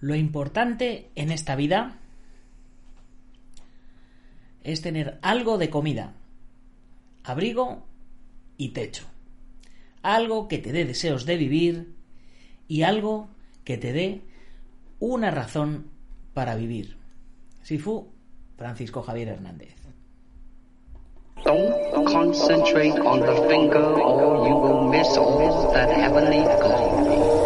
Lo importante en esta vida es tener algo de comida, abrigo y techo. Algo que te dé deseos de vivir y algo que te dé una razón para vivir. Sifu Francisco Javier Hernández. On the finger or you will miss that heavenly.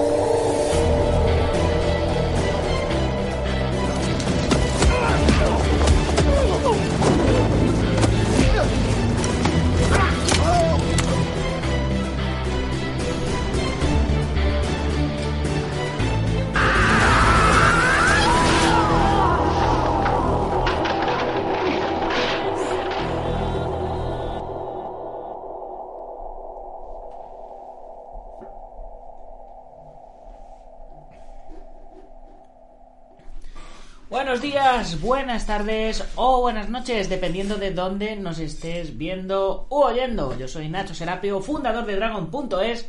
Buenas tardes o buenas noches, dependiendo de dónde nos estés viendo u oyendo. Yo soy Nacho Serapio, fundador de Dragon.es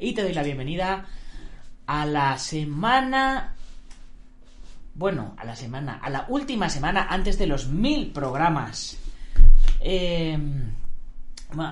y te doy la bienvenida a la semana... Bueno, a la semana, a la última semana antes de los mil programas. Eh,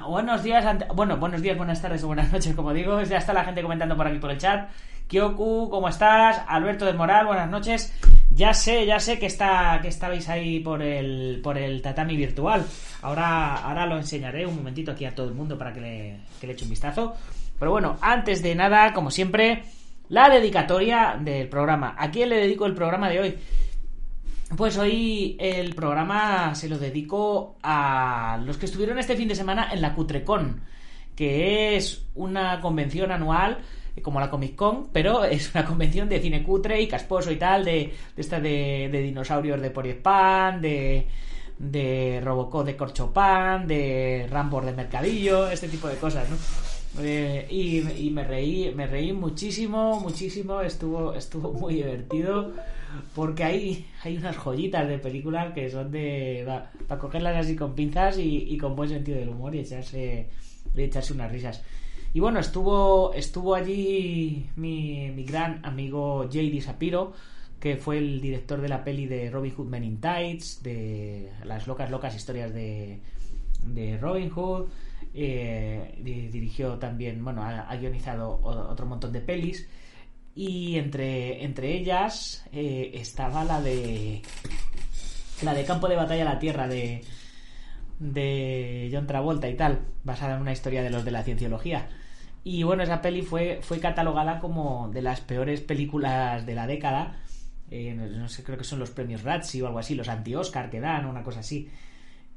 buenos días, bueno, buenos días, buenas tardes o buenas noches, como digo. Ya está la gente comentando por aquí por el chat. Kyoku, ¿cómo estás? Alberto del Moral, buenas noches. Ya sé, ya sé que está que estabais ahí por el por el tatami virtual. Ahora ahora lo enseñaré un momentito aquí a todo el mundo para que le, que le eche un vistazo. Pero bueno, antes de nada, como siempre, la dedicatoria del programa. ¿A quién le dedico el programa de hoy? Pues hoy el programa se lo dedico a los que estuvieron este fin de semana en la Cutrecon, que es una convención anual como la Comic Con, pero es una convención de cine cutre y casposo y tal, de, de esta de, dinosaurios de Poriespan, de, de Robocop de Corchopan, de Rambor de Mercadillo, este tipo de cosas, ¿no? Eh, y, me reí, me reí muchísimo, muchísimo, estuvo, estuvo muy divertido porque hay, hay unas joyitas de película que son de para cogerlas así con pinzas y, con buen sentido del humor y echarse, y echarse unas risas. Y bueno, estuvo, estuvo allí mi, mi gran amigo J.D. Sapiro, que fue el director de la peli de Robin Hood Men in Tights, de las locas, locas historias de, de Robin Hood. Eh, dirigió también, bueno, ha, guionizado otro montón de pelis. Y entre, entre ellas eh, estaba la de. La de Campo de Batalla a la Tierra de, de John Travolta y tal, basada en una historia de los de la cienciología. Y bueno, esa peli fue, fue catalogada como de las peores películas de la década. No sé, creo que son los premios Razzie o algo así, los anti-Oscar que dan, una cosa así.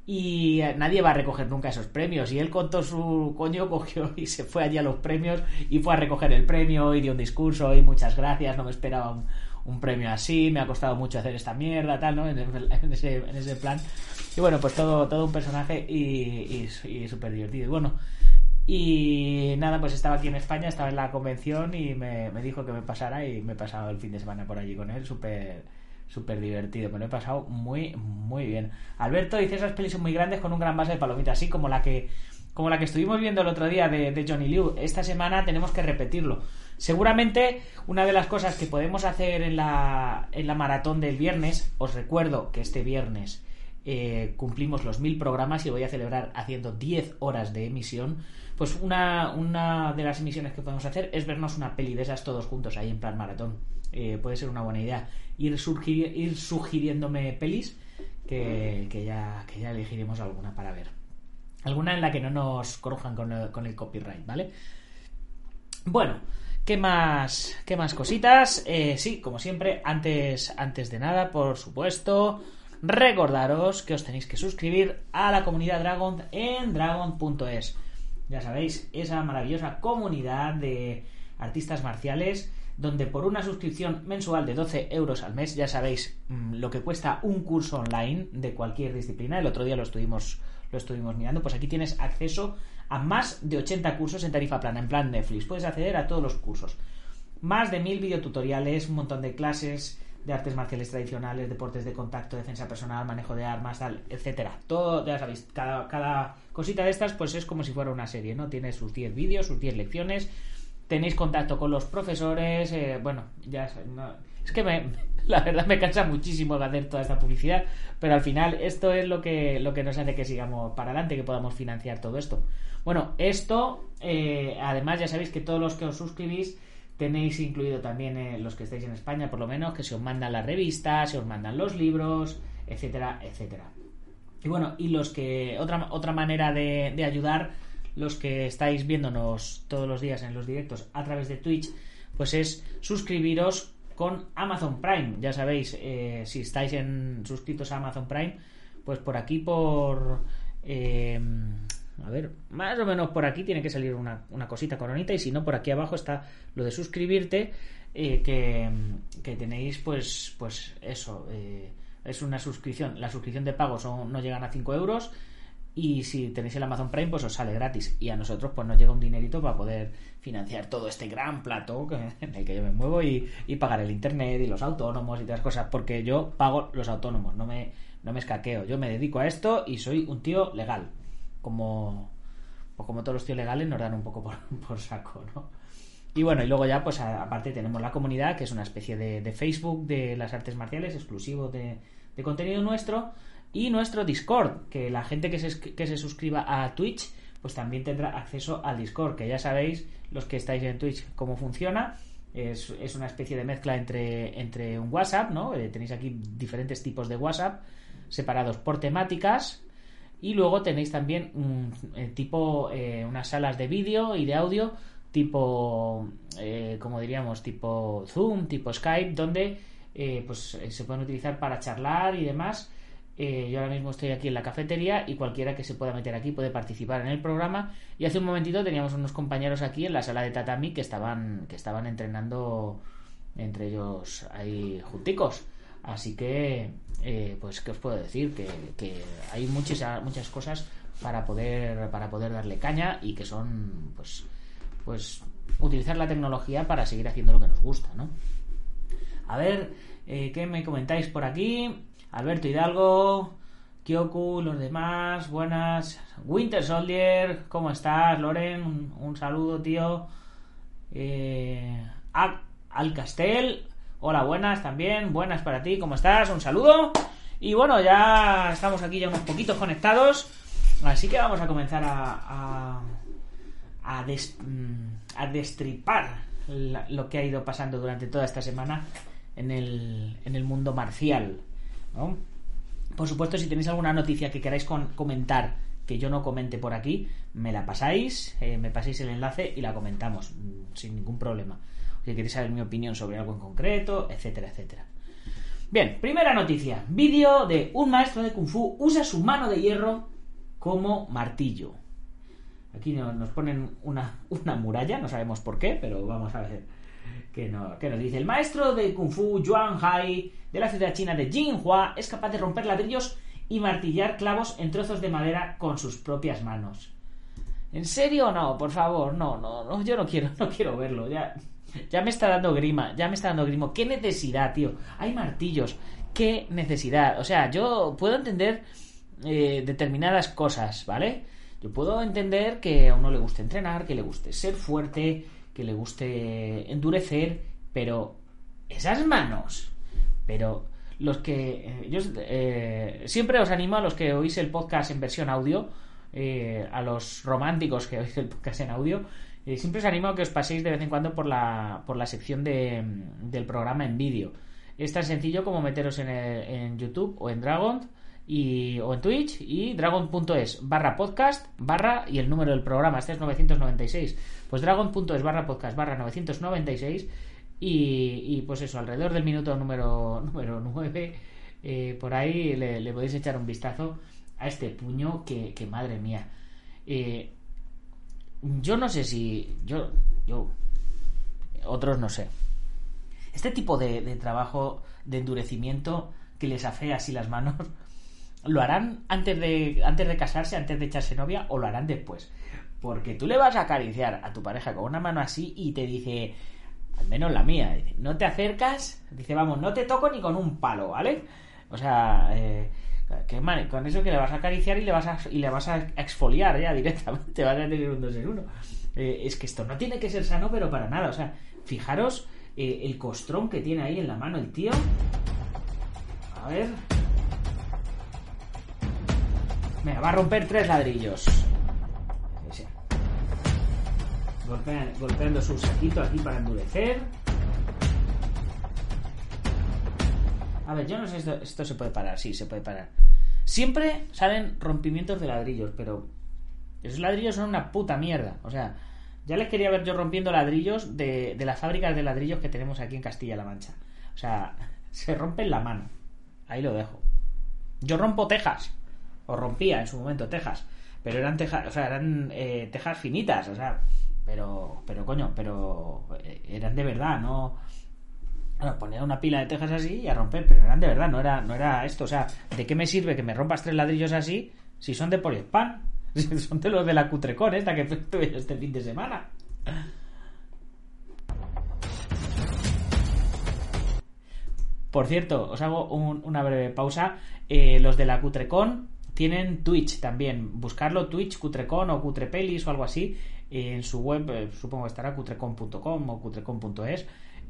Y eh, nadie va a recoger nunca esos premios. Y él con todo su coño cogió y se fue allí a los premios y fue a recoger el premio y dio un discurso y muchas gracias, no me esperaba un, premio así, me ha costado mucho hacer esta mierda, tal, ¿no? En, ese, en ese plan. Y bueno, pues todo, todo un personaje y, y, y súper divertido. Y bueno, y nada, pues estaba aquí en España, estaba en la convención y me, dijo que me pasara y me he pasado el fin de semana por allí con él, súper súper divertido, me he pasado muy, muy bien. Alberto dice esas pelis son muy grandes con un gran base de palomitas, así como la que como la que estuvimos viendo el otro día de, de, Johnny Liu. Esta semana tenemos que repetirlo. Seguramente una de las cosas que podemos hacer en la, en la maratón del viernes, os recuerdo que este viernes eh, cumplimos los mil programas y voy a celebrar haciendo 10 horas de emisión pues una, una de las emisiones que podemos hacer es vernos una peli de esas todos juntos ahí en plan maratón. Eh, puede ser una buena idea. Ir, ir sugiriéndome pelis que, ya, que ya elegiremos alguna para ver. Alguna en la que no nos el, con el copyright, ¿vale? Bueno, ¿Qué más, qué más cositas? Eh, sí, como siempre, antes, antes de nada, por supuesto, recordaros que os tenéis que suscribir a la comunidad Dragon en dragon.es ya sabéis, esa maravillosa comunidad de artistas marciales donde por una suscripción mensual de 12 euros al mes, ya sabéis mm, lo que cuesta un curso online de cualquier disciplina, el otro día lo estuvimos, lo estuvimos mirando, pues aquí tienes acceso a más de 80 cursos en tarifa plana, en plan Netflix, puedes acceder a todos los cursos. Más de mil videotutoriales, un montón de clases, de artes marciales tradicionales, deportes de contacto, defensa personal, manejo de armas, etcétera. Todo, ya sabéis, cada, cada cosita de estas, pues es como si fuera una serie, ¿no? Tiene sus 10 vídeos, sus 10 lecciones, tenéis contacto con los profesores, eh, bueno, ya no, es que me, la verdad me cansa muchísimo hacer toda esta publicidad, pero al final esto es lo que, lo que nos hace que sigamos para adelante, que podamos financiar todo esto. Bueno, esto, eh, además ya sabéis que todos los que os suscribís tenéis incluido también eh, los que estáis en España, por lo menos, que se os mandan las revistas, se os mandan los libros, etcétera, etcétera. Y bueno, y los que, otra, otra manera de, ayudar, los que estáis viéndonos todos los días en los directos a través de Twitch, pues es suscribiros con Amazon Prime. Ya sabéis, eh, si estáis en, suscritos a Amazon Prime, pues por aquí, por... Eh, a ver, más o menos por aquí tiene que salir una, una, cosita coronita y si no, por aquí abajo está lo de suscribirte, eh, que, que, tenéis pues, pues eso, eh, es una suscripción. La suscripción de pago son, no llegan a 5 euros y si tenéis el Amazon Prime pues os sale gratis. Y a nosotros pues nos llega un dinerito para poder financiar todo este gran plato en el que yo me muevo y, pagar el internet y los autónomos y todas cosas porque yo pago los autónomos no me, no me escaqueo. Yo me dedico a esto y soy un tío legal como pues como todos los tíos legales nos dan un poco por, por saco no y bueno y luego ya pues aparte tenemos la comunidad que es una especie de, de Facebook de las artes marciales exclusivo de, de contenido nuestro y nuestro Discord, que la gente que se, que se suscriba a Twitch, pues también tendrá acceso al Discord, que ya sabéis, los que estáis en Twitch, cómo funciona. Es, es una especie de mezcla entre, entre un WhatsApp, ¿no? Eh, tenéis aquí diferentes tipos de WhatsApp separados por temáticas. Y luego tenéis también un eh, tipo, eh, unas salas de vídeo y de audio, tipo, eh, como diríamos, tipo Zoom, tipo Skype, donde pues se pueden utilizar para charlar y demás eh, yo ahora mismo estoy aquí en la cafetería y cualquiera que se pueda meter aquí puede participar en el programa. Y hace un momentito teníamos unos compañeros aquí en la sala de tatami que estaban, que estaban entrenando entre ellos ahí junticos. Así que, eh, pues, ¿qué os puedo decir? Que, hay muchas, muchas cosas para poder, para poder darle caña y que son, pues, pues, utilizar la tecnología para seguir haciendo lo que nos gusta, ¿no? A ver, eh, ¿qué me comentáis por aquí? Alberto Hidalgo, Kyoku, los demás, buenas. Winter Soldier, ¿cómo estás? Loren, un, un saludo, tío. Eh, Al Castel, hola, buenas también, buenas para ti, ¿cómo estás? Un saludo. Y bueno, ya estamos aquí ya unos poquitos conectados, así que vamos a comenzar a, a, des, a destripar lo que ha ido pasando durante toda esta semana en el, en el mundo marcial. ¿no? Por supuesto, si tenéis alguna noticia que queráis comentar que yo no comente por aquí, me la pasáis, eh, me pasáis el enlace y la comentamos mm, sin ningún problema. O si queréis saber mi opinión sobre algo en concreto, etcétera, etcétera. Bien, primera noticia. Vídeo de un maestro de Kung Fu usa su mano de hierro como martillo. Aquí nos ponen una, una muralla, no sabemos por qué, pero vamos a ver que, no, que nos dice. El maestro de Kung Fu, Yuan Hai, de la ciudad china de Jinhua, es capaz de romper ladrillos y martillar clavos en trozos de madera con sus propias manos. ¿En serio? No, por favor, no, no, no, yo no quiero, no quiero verlo, ya, ya me está dando grima, ya me está dando grimo. ¿Qué necesidad, tío? Hay martillos, ¿qué necesidad? O sea, yo puedo entender eh, determinadas cosas, ¿vale? Yo puedo entender que a uno le guste entrenar, que le guste ser fuerte, que le guste endurecer, pero esas manos, pero los que eh, yo eh, siempre os animo a los que oís el podcast en versión audio, eh, a los románticos que oís el podcast en audio, eh, siempre os animo a que os paséis de vez en cuando por la, por la sección de, del programa en vídeo. Es tan sencillo como meteros en, el, en YouTube o en Dragon y, o en Twitch y dragon.es barra podcast barra y el número del programa, este es 996. Pues dragon.es barra podcast barra 996 y, y, pues eso, alrededor del minuto número, número 9, eh, por ahí le, podéis echar un vistazo a este puño que, que madre mía. Eh, yo no sé si. Yo. Yo. Otros no sé. Este tipo de, de trabajo de endurecimiento que les afea así las manos. ¿Lo harán antes de, antes de casarse, antes de echarse novia o lo harán después? Porque tú le vas a acariciar a tu pareja con una mano así y te dice, al menos la mía, dice, no te acercas, dice, vamos, no te toco ni con un palo, ¿vale? O sea, eh, Que man- con eso que le vas a acariciar y le vas a, y le vas a exfoliar ya directamente, vas a tener un 2 en 1. es que esto no tiene que ser sano, pero para nada. O sea, fijaros eh, el costrón que tiene ahí en la mano el tío. A ver. Venga, va a romper tres ladrillos. Golpeando su saquito aquí para endurecer. A ver, yo no sé si esto, esto se puede parar. Sí, se puede parar. Siempre salen rompimientos de ladrillos, pero esos ladrillos son una puta mierda. O sea, ya les quería ver yo rompiendo ladrillos de, de las fábricas de ladrillos que tenemos aquí en Castilla-La Mancha. O sea, se rompen la mano. Ahí lo dejo. Yo rompo tejas. O rompía en su momento tejas. Pero eran tejas, o sea, eran eh, tejas finitas, o sea, pero, pero coño, pero eh, eran de verdad, no. Bueno, poner una pila de tejas así y a romper, pero eran de verdad, no era, no era esto. O sea, ¿de qué me sirve que me rompas tres ladrillos así si son de poliespan? Si son de los de la Cutrecon esta que tuve este fin de semana. Por cierto, os hago un- una breve pausa. Eh, los de la Cutrecon tienen Twitch también. Buscarlo Twitch, Cutrecon o Cutrepelis o algo así. En su web, eh, supongo que estará cutrecon.com o cutrecon.es.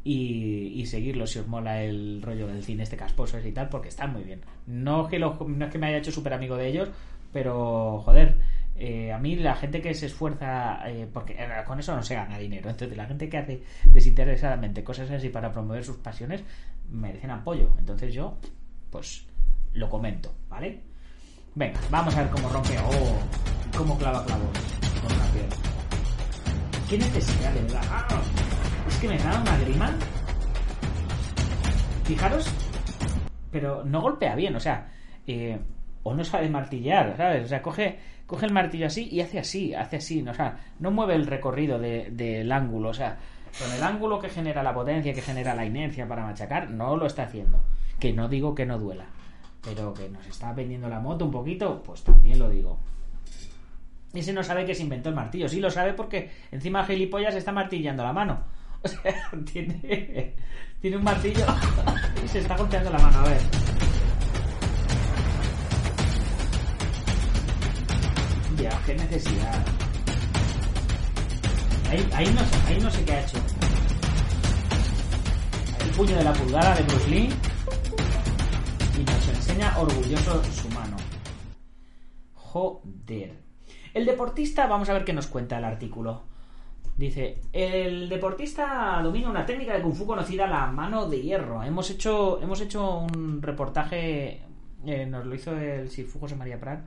Y, y seguirlo si os mola el rollo del cine este casposo y tal, porque están muy bien. No que, lo- no es que me haya hecho súper amigo de ellos, pero joder, eh, a mí la gente que se esfuerza, eh, porque eh, con eso no se gana dinero, entonces la gente que hace desinteresadamente cosas así para promover sus pasiones merecen apoyo. Entonces yo, pues, lo comento, ¿vale? Venga, vamos a ver cómo rompe. Oh, cómo clava clavos con una piedra. ¿Qué necesidad de? ¡Ah! Es que me da una grima. Fijaros, pero no golpea bien, o sea, eh, o no sabe martillar, ¿sabes? O sea, coge, coge el martillo así y hace así, hace así, ¿no? o sea, no mueve el recorrido de- del ángulo, o sea, con el ángulo que genera la potencia, que genera la inercia para machacar, no lo está haciendo. Que no digo que no duela, pero que nos está vendiendo la moto un poquito, pues también lo digo. Ese no sabe que se inventó el martillo, sí lo sabe porque encima gilipollas está martillando la mano. O sea, tiene, tiene un martillo y se está golpeando la mano, a ver. Ya, qué necesidad. Ahí, no, ahí no sé qué ha hecho. El puño de la pulgada de Bruce Lee. Y nos enseña orgulloso su mano. Joder. El deportista, vamos a ver qué nos cuenta el artículo. Dice, el deportista domina una técnica de kung fu conocida la mano de hierro. Hemos hecho, hemos hecho un reportaje, eh, nos lo hizo el Sifu José María Prat.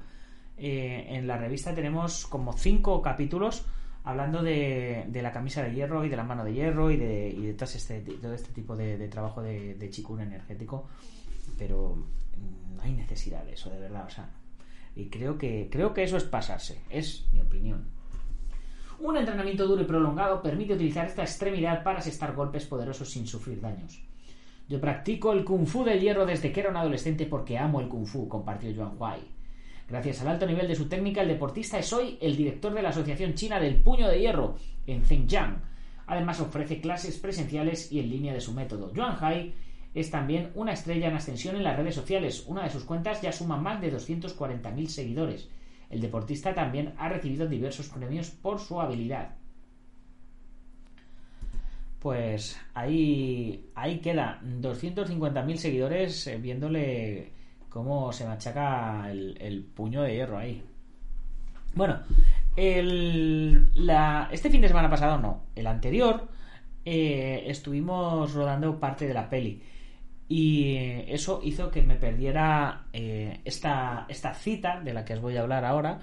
Eh, en la revista tenemos como cinco capítulos hablando de, de la camisa de hierro y de la mano de hierro y de, y de todo, este, todo este tipo de, trabajo de, de chikun energético. Pero mm, no hay necesidad de eso, de verdad. O sea, y creo que, creo que eso es pasarse. Es mi opinión. Un entrenamiento duro y prolongado permite utilizar esta extremidad para asestar golpes poderosos sin sufrir daños. Yo practico el kung fu del hierro desde que era un adolescente porque amo el kung fu, compartió Yuan Huai. Gracias al alto nivel de su técnica, el deportista es hoy el director de la Asociación China del Puño de Hierro en Zhejiang. Además ofrece clases presenciales y en línea de su método. Yuan Hai es también una estrella en ascensión en las redes sociales. Una de sus cuentas ya suma más de 240.000 seguidores. El deportista también ha recibido diversos premios por su habilidad. Pues ahí, ahí queda 250.000 seguidores eh, viéndole cómo se machaca el, puño de hierro ahí. Bueno, el, la, este fin de semana pasado no, el anterior eh, estuvimos rodando parte de la peli y eso hizo que me perdiera eh, esta, esta cita de la que os voy a hablar ahora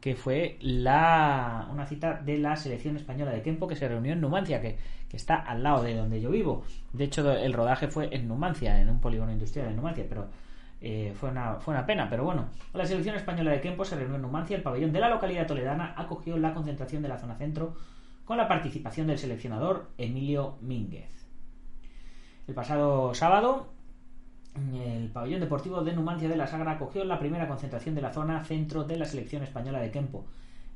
que fue la, una cita de la selección española de tiempo que se reunió en Numancia, que, que está al lado de donde yo vivo. De hecho, el rodaje fue en Numancia, en un polígono industrial en Numancia, pero eh, fue, una, fue una pena. Pero bueno, la selección española de tiempo se reunió en Numancia. El pabellón de la localidad toledana acogió la concentración de la zona centro con la participación del seleccionador Emilio Mínguez. El pasado sábado, el pabellón deportivo de Numancia de la Sagra acogió la primera concentración de la zona centro de la selección española de Kempo.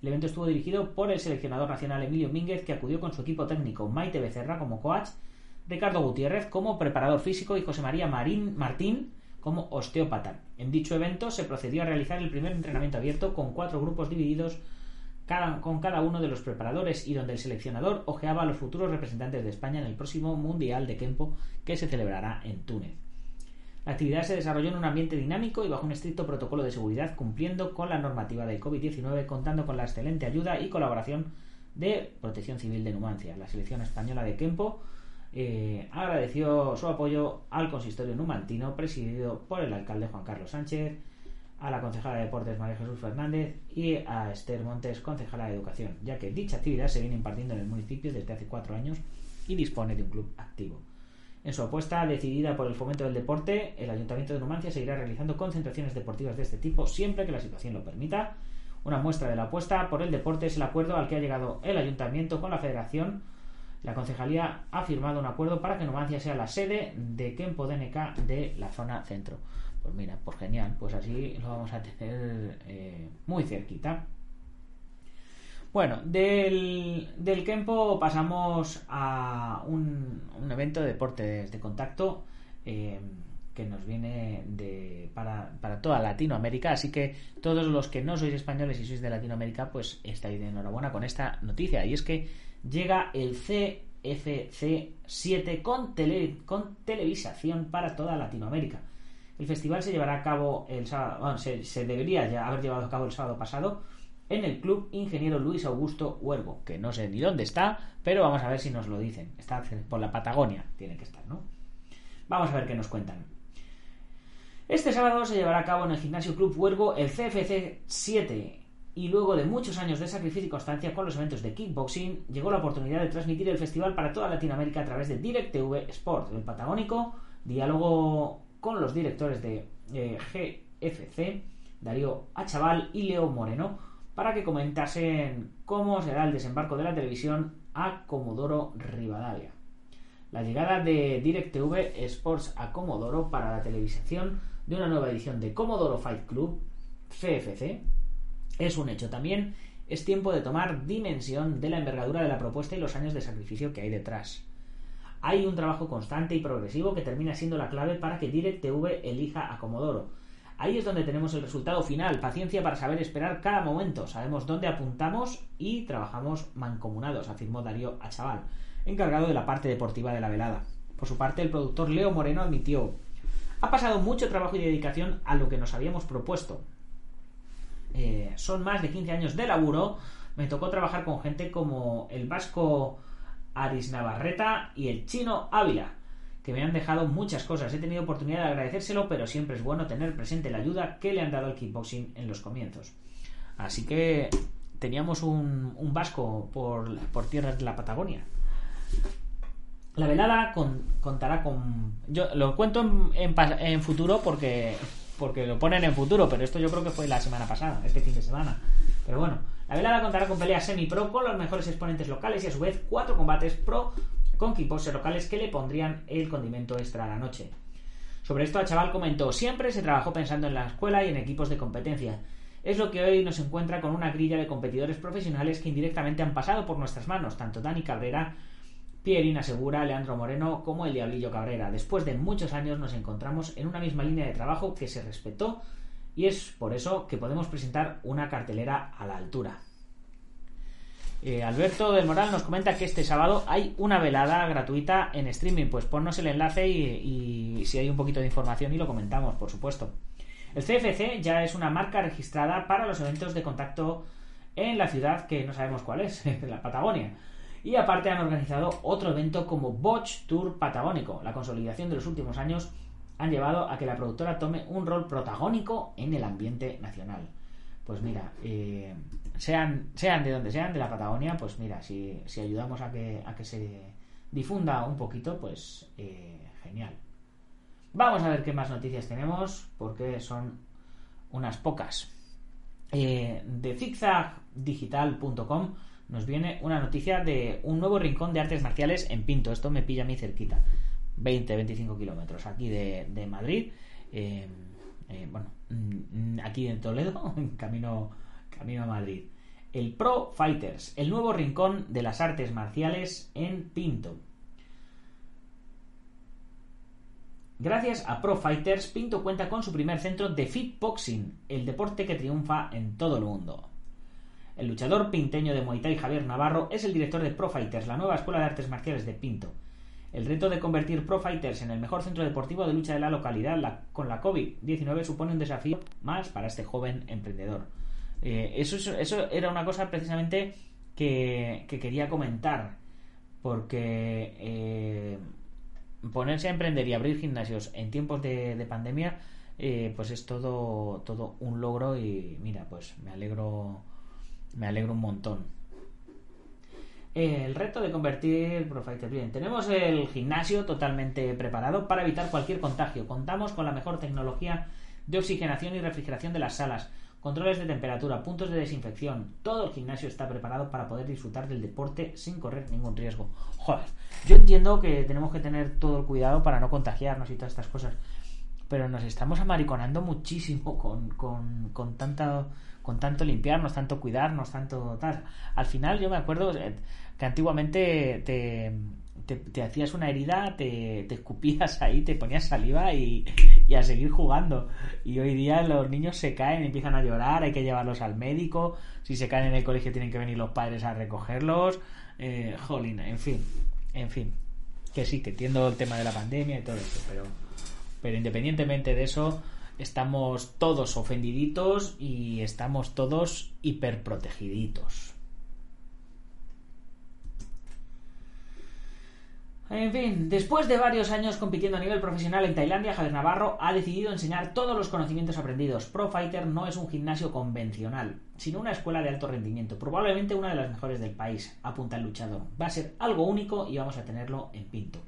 El evento estuvo dirigido por el seleccionador nacional Emilio Mínguez, que acudió con su equipo técnico Maite Becerra como coach, Ricardo Gutiérrez como preparador físico y José María Marín, Martín como osteópata. En dicho evento se procedió a realizar el primer entrenamiento abierto con cuatro grupos divididos con cada uno de los preparadores y donde el seleccionador ojeaba a los futuros representantes de España en el próximo Mundial de Kempo que se celebrará en Túnez. La actividad se desarrolló en un ambiente dinámico y bajo un estricto protocolo de seguridad, cumpliendo con la normativa del COVID-19, contando con la excelente ayuda y colaboración de Protección Civil de Numancia. La selección española de Kempo eh, agradeció su apoyo al consistorio numantino, presidido por el alcalde Juan Carlos Sánchez, a la concejala de Deportes María Jesús Fernández y a Esther Montes, concejala de Educación, ya que dicha actividad se viene impartiendo en el municipio desde hace cuatro años y dispone de un club activo. En su apuesta decidida por el fomento del deporte, el Ayuntamiento de Numancia seguirá realizando concentraciones deportivas de este tipo siempre que la situación lo permita. Una muestra de la apuesta por el deporte es el acuerdo al que ha llegado el Ayuntamiento con la Federación. La Concejalía ha firmado un acuerdo para que Numancia sea la sede de Kempo DNK de la zona centro. Pues mira, pues genial, pues así lo vamos a tener eh, muy cerquita. Bueno, del, del Kempo pasamos a un, evento de deportes de contacto eh, que nos viene para, para, toda Latinoamérica. Así que todos los que no sois españoles y sois de Latinoamérica, pues estáis de enhorabuena con esta noticia. Y es que llega el CFC 7 con, tele, con televisación para toda Latinoamérica. El festival se llevará a cabo el sábado, bueno, se, debería ya haber llevado a cabo el sábado pasado en el Club Ingeniero Luis Augusto Huergo, que no sé ni dónde está, pero vamos a ver si nos lo dicen. Está por la Patagonia, tiene que estar, ¿no? Vamos a ver qué nos cuentan. Este sábado se llevará a cabo en el Gimnasio Club Huergo el CFC 7 y luego de muchos años de sacrificio y constancia con los eventos de kickboxing, llegó la oportunidad de transmitir el festival para toda Latinoamérica a través de DirecTV Sport, el Patagónico, diálogo con los directores de eh, GFC, Darío Achaval y Leo Moreno, para que comentasen cómo será el desembarco de la televisión a Comodoro Rivadavia. La llegada de DirecTV Sports a Comodoro para la televisación de una nueva edición de Comodoro Fight Club, CFC, es un hecho también. Es tiempo de tomar dimensión de la envergadura de la propuesta y los años de sacrificio que hay detrás. Hay un trabajo constante y progresivo que termina siendo la clave para que DirecTV elija a Comodoro Ahí es donde tenemos el resultado final, paciencia para saber esperar cada momento, sabemos dónde apuntamos y trabajamos mancomunados, afirmó Darío Achaval, encargado de la parte deportiva de la velada. Por su parte, el productor Leo Moreno admitió, ha pasado mucho trabajo y dedicación a lo que nos habíamos propuesto. Eh, son más de 15 años de laburo, me tocó trabajar con gente como el vasco Aris Navarreta y el chino Ávila que me han dejado muchas cosas. He tenido oportunidad de agradecérselo, pero siempre es bueno tener presente la ayuda que le han dado al kickboxing en los comienzos. Así que teníamos un, vasco por, por tierras de la Patagonia. La velada contará con. Yo lo cuento en, en, futuro porque, porque lo ponen en futuro, pero esto yo creo que fue la semana pasada, este fin de semana. Pero bueno, la velada contará con peleas semi-pro con los mejores exponentes locales y a su vez cuatro combates pro con equipos locales que le pondrían el condimento extra a la noche. Sobre esto, a Chaval comentó: Siempre se trabajó pensando en la escuela y en equipos de competencia. Es lo que hoy nos encuentra con una grilla de competidores profesionales que indirectamente han pasado por nuestras manos, tanto Dani Cabrera, Pierina Segura, Leandro Moreno como el Diablillo Cabrera. Después de muchos años nos encontramos en una misma línea de trabajo que se respetó y es por eso que podemos presentar una cartelera a la altura. Eh, Alberto del Moral nos comenta que este sábado hay una velada gratuita en streaming. Pues ponnos el enlace y, si hay un poquito de información y lo comentamos, por supuesto. El CFC ya es una marca registrada para los eventos de contacto en la ciudad que no sabemos cuál es, la Patagonia. Y aparte han organizado otro evento como Botch Tour Patagónico. La consolidación de los últimos años han llevado a que la productora tome un rol protagónico en el ambiente nacional pues mira, eh, sean, sean de donde sean, de la Patagonia, pues mira, si, si ayudamos a que, a que se difunda un poquito, pues eh, genial. Vamos a ver qué más noticias tenemos, porque son unas pocas. Eh, de zigzagdigital.com nos viene una noticia de un nuevo rincón de artes marciales en Pinto. Esto me pilla a mí cerquita, 20-25 kilómetros aquí de, Madrid. Eh, bueno, mm, aquí en Toledo, camino, camino a Madrid. El Pro Fighters, el nuevo rincón de las artes marciales en Pinto. Gracias a Pro Fighters, Pinto cuenta con su primer centro de fitboxing, el deporte que triunfa en todo el mundo. El luchador pinteño de Muay Thai Javier Navarro es el director de Pro Fighters, la nueva escuela de artes marciales de Pinto. El reto de convertir Pro Fighters en el mejor centro deportivo de lucha de la localidad con la COVID-19 supone un desafío más para este joven emprendedor. Eh, eso, eso, era una cosa precisamente que, quería comentar, porque eh, ponerse a emprender y abrir gimnasios en tiempos de, pandemia, eh, pues es todo, todo un logro y mira, pues me alegro, me alegro un montón el reto de convertir Profighter. Bien, tenemos el gimnasio totalmente preparado para evitar cualquier contagio. Contamos con la mejor tecnología de oxigenación y refrigeración de las salas, controles de temperatura, puntos de desinfección. Todo el gimnasio está preparado para poder disfrutar del deporte sin correr ningún riesgo. Joder, yo entiendo que tenemos que tener todo el cuidado para no contagiarnos y todas estas cosas, pero nos estamos amariconando muchísimo con, con, con tanta con tanto limpiarnos, tanto cuidarnos, tanto tal. Al final yo me acuerdo eh, que antiguamente te, hacías una herida, te, te, escupías ahí, te ponías saliva y, a seguir jugando. Y hoy día los niños se caen, empiezan a llorar, hay que llevarlos al médico. Si se caen en el colegio tienen que venir los padres a recogerlos. Eh, jolín, en fin, en fin. Que sí, que entiendo el tema de la pandemia y todo eso, pero, pero independientemente de eso, estamos todos ofendiditos y estamos todos hiperprotegiditos. En fin, después de varios años compitiendo a nivel profesional en Tailandia, Javier Navarro ha decidido enseñar todos los conocimientos aprendidos. Pro Fighter no es un gimnasio convencional, sino una escuela de alto rendimiento, probablemente una de las mejores del país, apunta el luchador. Va a ser algo único y vamos a tenerlo en Pinto.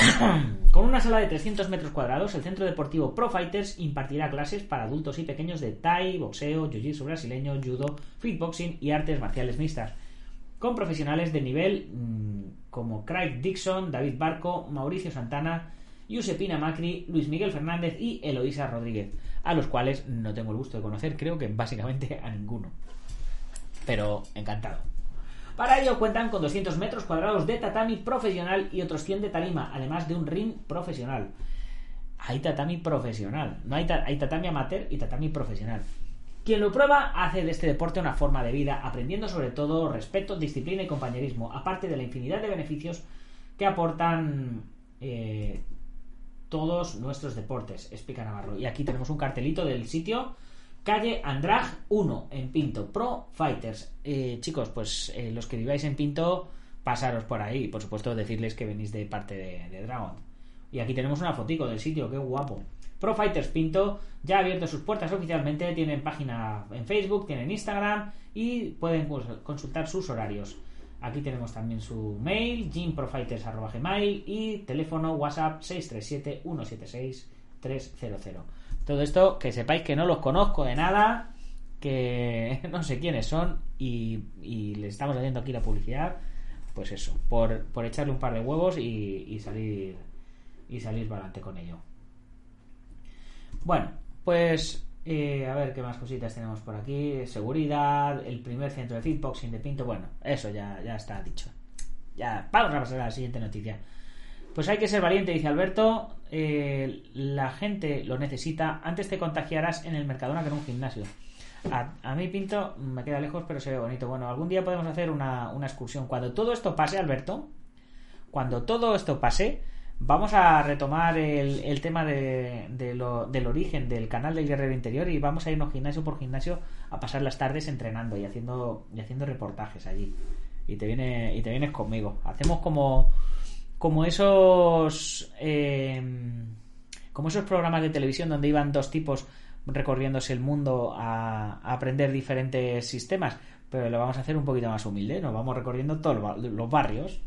Con una sala de 300 metros cuadrados, el centro deportivo Pro Fighters impartirá clases para adultos y pequeños de Thai, boxeo, jiu-jitsu brasileño, judo, fitboxing y artes marciales mixtas, con profesionales de nivel mm, como Craig Dixon, David Barco, Mauricio Santana, Giuseppina Macri, Luis Miguel Fernández y Eloisa Rodríguez, a los cuales no tengo el gusto de conocer, creo que básicamente a ninguno. Pero encantado. Para ello cuentan con 200 metros cuadrados de tatami profesional y otros 100 de tarima, además de un ring profesional. Hay tatami profesional, no hay, hay tatami amateur y tatami profesional. Quien lo prueba hace de este deporte una forma de vida, aprendiendo sobre todo respeto, disciplina y compañerismo, aparte de la infinidad de beneficios que aportan eh, todos nuestros deportes, explica Navarro. Y aquí tenemos un cartelito del sitio Calle Andraj 1 en Pinto, Pro Fighters. Eh, chicos, pues eh, los que viváis en Pinto, pasaros por ahí. Por supuesto, decirles que venís de parte de, Dragon. Y aquí tenemos una fotico del sitio, qué guapo. Pro Fighters Pinto ya ha abierto sus puertas oficialmente, tienen página en Facebook, tienen Instagram y pueden consultar sus horarios. Aquí tenemos también su mail, gymprofighters.gmail y teléfono WhatsApp 637 176 300. Todo esto, que sepáis que no los conozco de nada, que no sé quiénes son y, y les estamos haciendo aquí la publicidad, pues eso, por, echarle un par de huevos y, salir y salir adelante con ello. Bueno, pues eh, a ver qué más cositas tenemos por aquí. Seguridad, el primer centro de fitboxing de Pinto. Bueno, eso ya, ya está dicho. Ya, vamos a pasar a la siguiente noticia. Pues hay que ser valiente, dice Alberto. Eh, la gente lo necesita. Antes te contagiarás en el Mercadona que en un gimnasio. A, mí Pinto me queda lejos, pero se ve bonito. Bueno, algún día podemos hacer una, excursión. Cuando todo esto pase, Alberto, cuando todo esto pase, vamos a retomar el, tema de, del origen del canal del Guerrero Interior y vamos a irnos gimnasio por gimnasio a pasar las tardes entrenando y haciendo, y haciendo reportajes allí. Y te, viene, y te vienes conmigo. Hacemos como como esos eh, como esos programas de televisión donde iban dos tipos recorriéndose el mundo a, aprender diferentes sistemas pero lo vamos a hacer un poquito más humilde nos vamos recorriendo todos los barrios.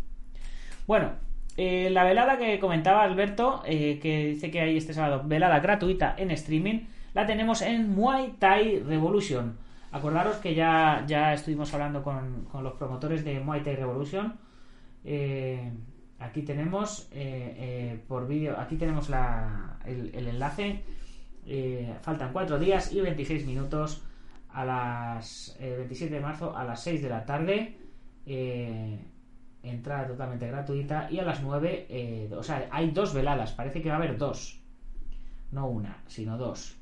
Bueno eh, la velada que comentaba Alberto eh, que dice que hay este sábado velada gratuita en streaming la tenemos en Muay Thai Revolution. Acordaros que ya, ya estuvimos hablando con, con los promotores de Muay Thai Revolution eh, aquí tenemos eh, eh, por vídeo, aquí tenemos el, enlace. Eh, faltan 4 días y 26 minutos a las 27 de marzo a las 6 de la tarde en entrada totalmente gratuita. Y a las 9, eh, o sea, hay dos veladas. Parece que va a haber dos. No una, sino dos.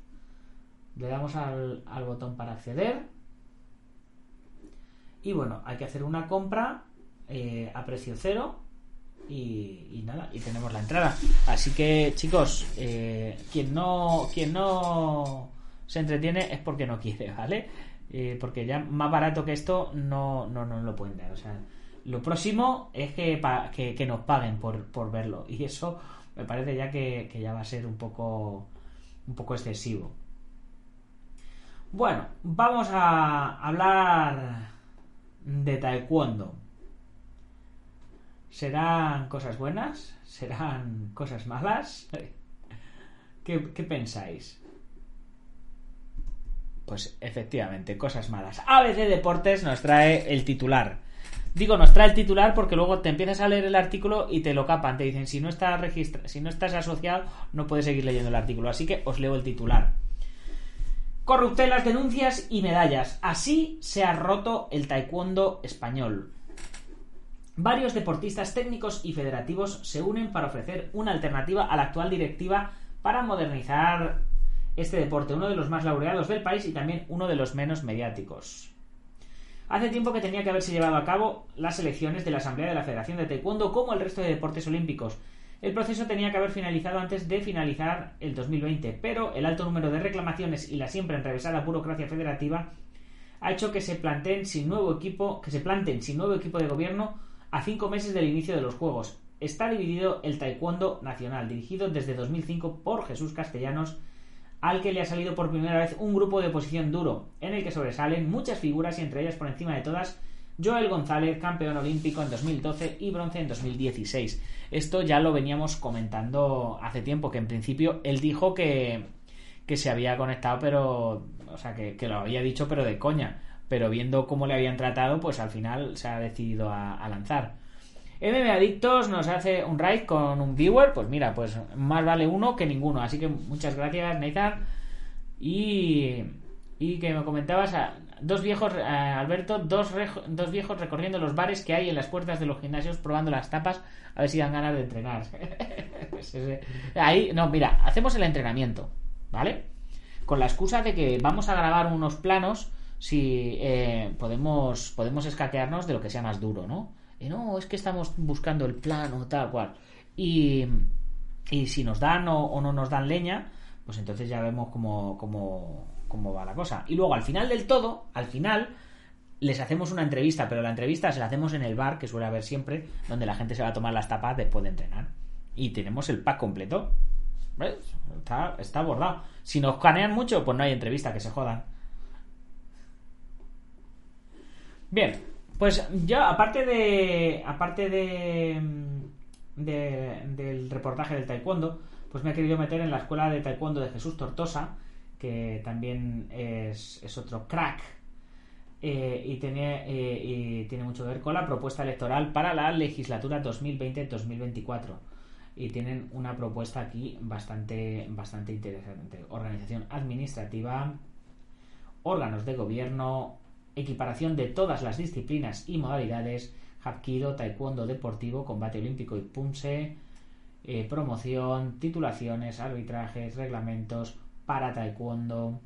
Le damos al, botón para acceder. Y bueno, hay que hacer una compra a precio cero. Y, nada, y tenemos la entrada. Así que, chicos, eh, quien no quien no se entretiene es porque no quiere, ¿vale? Eh, porque ya más barato que esto no, no, no lo pueden dar. O sea, lo próximo es que, que, que nos paguen por, por verlo. Y eso me parece ya que, que ya va a ser un poco, un poco excesivo. Bueno, vamos a hablar de taekwondo. ¿Serán cosas buenas? ¿Serán cosas malas? ¿Qué, pensáis? Pues efectivamente, cosas malas. ABC Deportes nos trae el titular. Digo, nos trae el titular porque luego te empiezas a leer el artículo y te lo capan. Te dicen, si no estás registra si no estás asociado, no puedes seguir leyendo el artículo. Así que os leo el titular. Corruptelas, denuncias y medallas. Así se ha roto el taekwondo español. Varios deportistas técnicos y federativos se unen para ofrecer una alternativa a la actual directiva para modernizar este deporte, uno de los más laureados del país y también uno de los menos mediáticos. Hace tiempo que tenía que haberse llevado a cabo las elecciones de la Asamblea de la Federación de Taekwondo como el resto de deportes olímpicos. El proceso tenía que haber finalizado antes de finalizar el 2020, pero el alto número de reclamaciones y la siempre enrevesada burocracia federativa ha hecho que se planteen sin nuevo equipo, que se planten sin nuevo equipo de gobierno a cinco meses del inicio de los Juegos. Está dividido el Taekwondo Nacional, dirigido desde 2005 por Jesús Castellanos, al que le ha salido por primera vez un grupo de oposición duro, en el que sobresalen muchas figuras y entre ellas por encima de todas Joel González, campeón olímpico en 2012 y bronce en 2016. Esto ya lo veníamos comentando hace tiempo, que en principio él dijo que, que se había conectado, pero, o sea, que, que lo había dicho, pero de coña. Pero viendo cómo le habían tratado, pues al final se ha decidido a, lanzar. MM Adictos nos hace un raid con un viewer, pues mira, pues más vale uno que ninguno. Así que muchas gracias, Nathan. Y, y que me comentabas, a, dos viejos, eh, Alberto, dos, dos viejos recorriendo los bares que hay en las puertas de los gimnasios probando las tapas a ver si dan ganas de entrenar. Ahí, no, mira, hacemos el entrenamiento, ¿vale? Con la excusa de que vamos a grabar unos planos si eh, podemos, podemos escaquearnos de lo que sea más duro, ¿no? Y no, es que estamos buscando el plano, tal cual. Y, y si nos dan o, no nos dan leña, pues entonces ya vemos cómo, cómo, cómo va la cosa. Y luego al final del todo, al final, les hacemos una entrevista, pero la entrevista se la hacemos en el bar, que suele haber siempre, donde la gente se va a tomar las tapas después de entrenar. Y tenemos el pack completo. ¿Ves? Está, está abordado. Si nos canean mucho, pues no hay entrevista, que se jodan. Bien, pues yo, aparte de. Aparte de. mm, de- del reportaje del taekwondo, pues me he querido meter en la escuela de taekwondo de Jesús Tortosa, que también es, es otro crack. eh, y, tiene, eh, y tiene mucho que ver con la propuesta electoral para la legislatura 2020-2024. Y tienen una propuesta aquí bastante, bastante interesante. Organización administrativa, órganos de gobierno, equiparación de todas las disciplinas y modalidades, Hapkido, Taekwondo deportivo, combate olímpico y Punse, eh, promoción, titulaciones, arbitrajes, reglamentos para Taekwondo.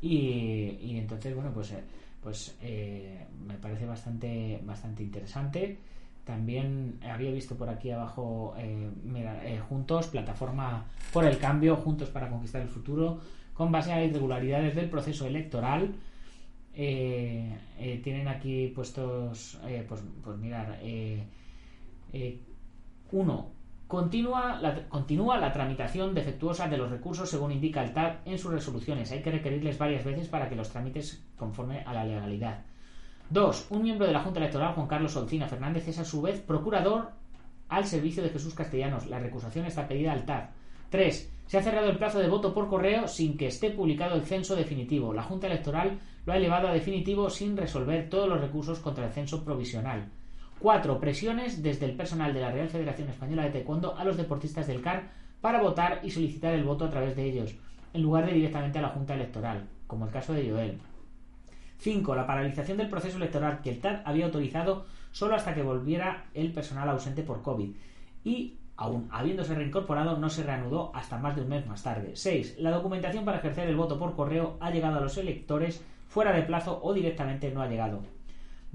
Y, y entonces, bueno, pues, eh, pues eh, me parece bastante, bastante interesante. También había visto por aquí abajo, eh, mira, Juntos, plataforma por el cambio, Juntos para conquistar el futuro, con base a irregularidades del proceso electoral. Eh, eh, tienen aquí puestos, eh, pues, pues mirar, eh, uno, continúa la, continúa la tramitación defectuosa de los recursos según indica el TAC en sus resoluciones. Hay que requerirles varias veces para que los trámites conforme a la legalidad. 2. Un miembro de la Junta Electoral, Juan Carlos Olcina Fernández, es a su vez procurador al servicio de Jesús Castellanos. La recusación está pedida al TAR. 3. Se ha cerrado el plazo de voto por correo sin que esté publicado el censo definitivo. La Junta Electoral lo ha elevado a definitivo sin resolver todos los recursos contra el censo provisional. 4. Presiones desde el personal de la Real Federación Española de Taekwondo a los deportistas del CAR para votar y solicitar el voto a través de ellos, en lugar de directamente a la Junta Electoral, como el caso de Joel. 5. La paralización del proceso electoral que el TAR había autorizado solo hasta que volviera el personal ausente por COVID. Y aún habiéndose reincorporado, no se reanudó hasta más de un mes más tarde. 6. La documentación para ejercer el voto por correo ha llegado a los electores fuera de plazo o directamente no ha llegado.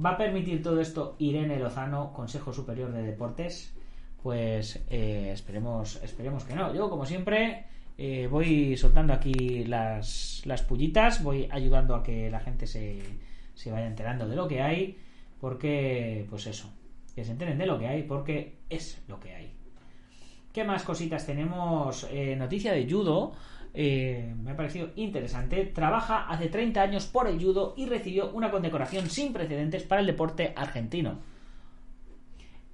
¿Va a permitir todo esto Irene Lozano, Consejo Superior de Deportes? Pues eh, esperemos, esperemos que no. Yo, como siempre, eh, voy soltando aquí las, las pullitas, voy ayudando a que la gente se, se vaya enterando de lo que hay, porque, pues eso, que se enteren de lo que hay, porque es lo que hay. ¿Qué más cositas tenemos? Eh, noticia de judo. Eh, me ha parecido interesante. Trabaja hace 30 años por el judo y recibió una condecoración sin precedentes para el deporte argentino.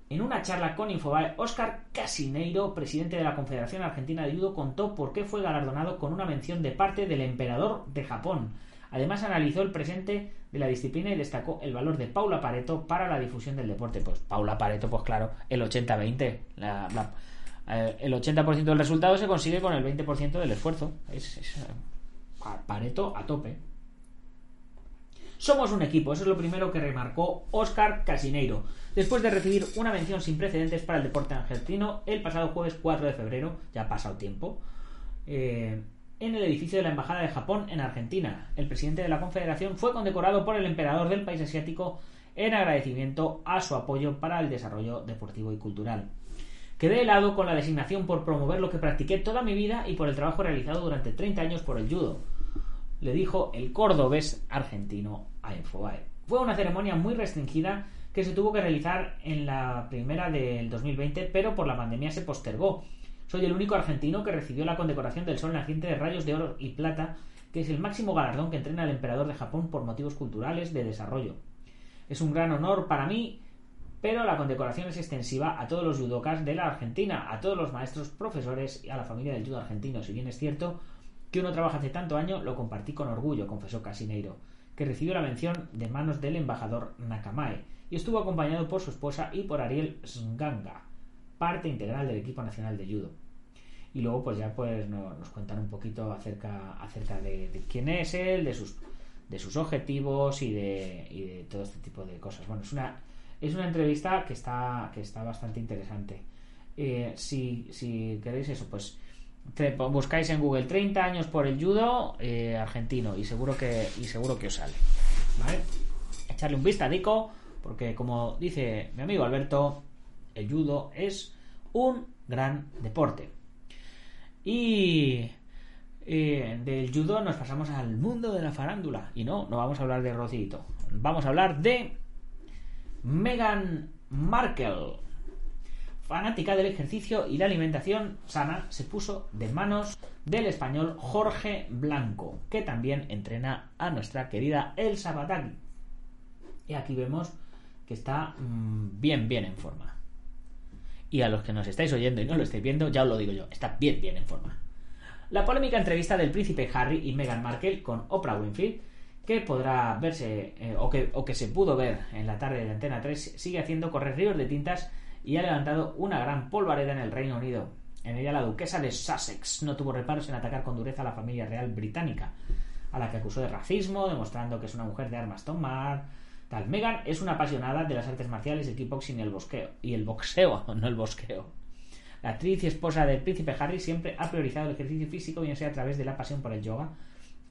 En una charla con Infobae, Oscar Casineiro, presidente de la Confederación Argentina de Judo, contó por qué fue galardonado con una mención de parte del emperador de Japón. Además, analizó el presente de la disciplina y destacó el valor de Paula Pareto para la difusión del deporte. Pues Paula Pareto, pues claro, el 80-20. Eh, el 80% del resultado se consigue con el 20% del esfuerzo. Es, es, Pareto a tope. Somos un equipo, eso es lo primero que remarcó Oscar Casineiro, después de recibir una mención sin precedentes para el deporte argentino el pasado jueves 4 de febrero, ya ha pasado tiempo, eh, en el edificio de la Embajada de Japón en Argentina. El presidente de la Confederación fue condecorado por el emperador del país asiático en agradecimiento a su apoyo para el desarrollo deportivo y cultural. Quedé helado con la designación por promover lo que practiqué toda mi vida y por el trabajo realizado durante 30 años por el judo le dijo el cordobés argentino a Infobae. Fue una ceremonia muy restringida que se tuvo que realizar en la primera del 2020, pero por la pandemia se postergó. Soy el único argentino que recibió la condecoración del Sol naciente de rayos de oro y plata, que es el máximo galardón que entrena el emperador de Japón por motivos culturales de desarrollo. Es un gran honor para mí, pero la condecoración es extensiva a todos los judokas de la Argentina, a todos los maestros, profesores y a la familia del judo argentino. Si bien es cierto, que uno trabaja hace tanto año lo compartí con orgullo, confesó Casineiro, que recibió la mención de manos del embajador Nakamae y estuvo acompañado por su esposa y por Ariel Sganga, parte integral del equipo nacional de judo. Y luego pues ya pues nos, cuentan un poquito acerca, acerca de, quién es él, de sus, de sus objetivos y de, y de todo este tipo de cosas. Bueno, es una, es una entrevista que está, que está bastante interesante. Eh, si, queréis eso, pues buscáis en Google 30 años por el judo eh, argentino y seguro que y seguro que os sale ¿vale? echarle un vistadico porque como dice mi amigo Alberto el judo es un gran deporte y eh, del judo nos pasamos al mundo de la farándula y no, no vamos a hablar de Rocito vamos a hablar de Meghan Markle fanática del ejercicio y la alimentación sana, se puso de manos del español Jorge Blanco, que también entrena a nuestra querida Elsa Batagui. Y aquí vemos que está mmm, bien, bien en forma. Y a los que nos estáis oyendo y no lo estáis viendo, ya os lo digo yo, está bien, bien en forma. La polémica entrevista del príncipe Harry y Meghan Markle con Oprah Winfrey, que podrá verse eh, o, que, o que se pudo ver en la tarde de Antena 3, sigue haciendo correr ríos de tintas y ha levantado una gran polvareda en el Reino Unido. En ella la duquesa de Sussex no tuvo reparos en atacar con dureza a la familia real británica, a la que acusó de racismo, demostrando que es una mujer de armas tomar. Tal. Meghan es una apasionada de las artes marciales, el kickboxing y el bosqueo. Y el boxeo, no el bosqueo. La actriz y esposa del príncipe Harry siempre ha priorizado el ejercicio físico, bien sea a través de la pasión por el yoga,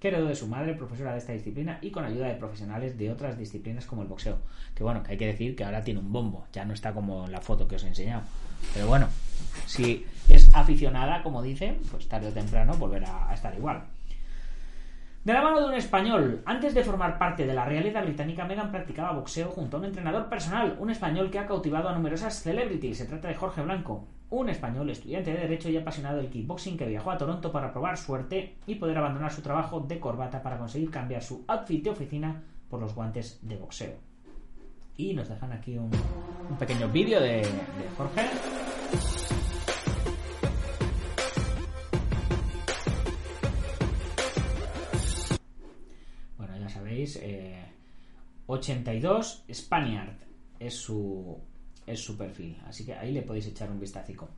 que heredó de su madre, profesora de esta disciplina, y con ayuda de profesionales de otras disciplinas como el boxeo. Que bueno, que hay que decir que ahora tiene un bombo, ya no está como la foto que os he enseñado. Pero bueno, si es aficionada, como dice, pues tarde o temprano volverá a estar igual. De la mano de un español, antes de formar parte de la realidad británica, Megan practicaba boxeo junto a un entrenador personal, un español que ha cautivado a numerosas celebrities. Se trata de Jorge Blanco, un español estudiante de Derecho y apasionado del kickboxing que viajó a Toronto para probar suerte y poder abandonar su trabajo de corbata para conseguir cambiar su outfit de oficina por los guantes de boxeo. Y nos dejan aquí un, pequeño vídeo de, Jorge. Bueno, ya sabéis, eh, 82 Spaniard es su, es su perfil. Así que ahí le podéis echar un vistacico.